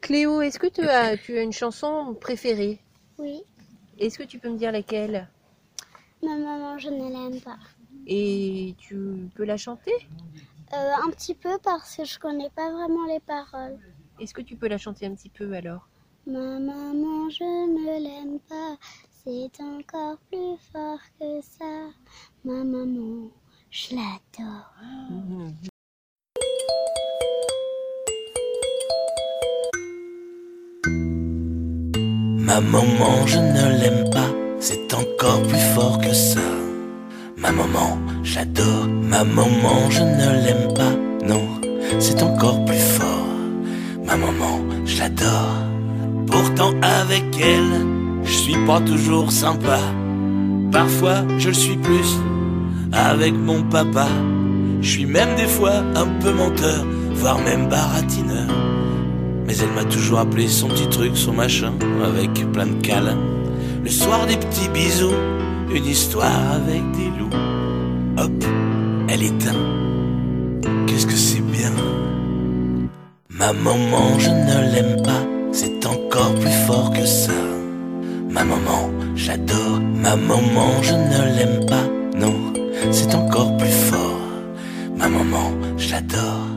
Cléo, est-ce que tu as, tu as une chanson préférée? Oui. Est-ce que tu peux me dire laquelle? Ma maman, je ne l'aime pas. Et tu peux la chanter? Euh, un petit peu parce que je connais pas vraiment les paroles. Est-ce que tu peux la chanter un petit peu alors? Ma maman, je ne l'aime pas. C'est encore plus fort que ça. Ma maman, je l'adore. Ma maman, je ne l'aime pas, c'est encore plus fort que ça. Ma maman, j'adore, ma maman, je ne l'aime pas, non, c'est encore plus fort. Ma maman, je l'adore. Pourtant avec elle, je suis pas toujours sympa. Parfois, je le suis plus avec mon papa. Je suis même des fois un peu menteur, voire même baratineur. Mais elle m'a toujours appelé son petit truc, son machin, avec plein de câlins. Le soir des petits bisous, une histoire avec des loups. Hop, elle éteint. Qu'est-ce que c'est bien? Ma maman, je ne l'aime pas, c'est encore plus fort que ça. Ma maman, j'adore, ma maman, je ne l'aime pas, non, c'est encore plus fort. Ma maman, je l'adore.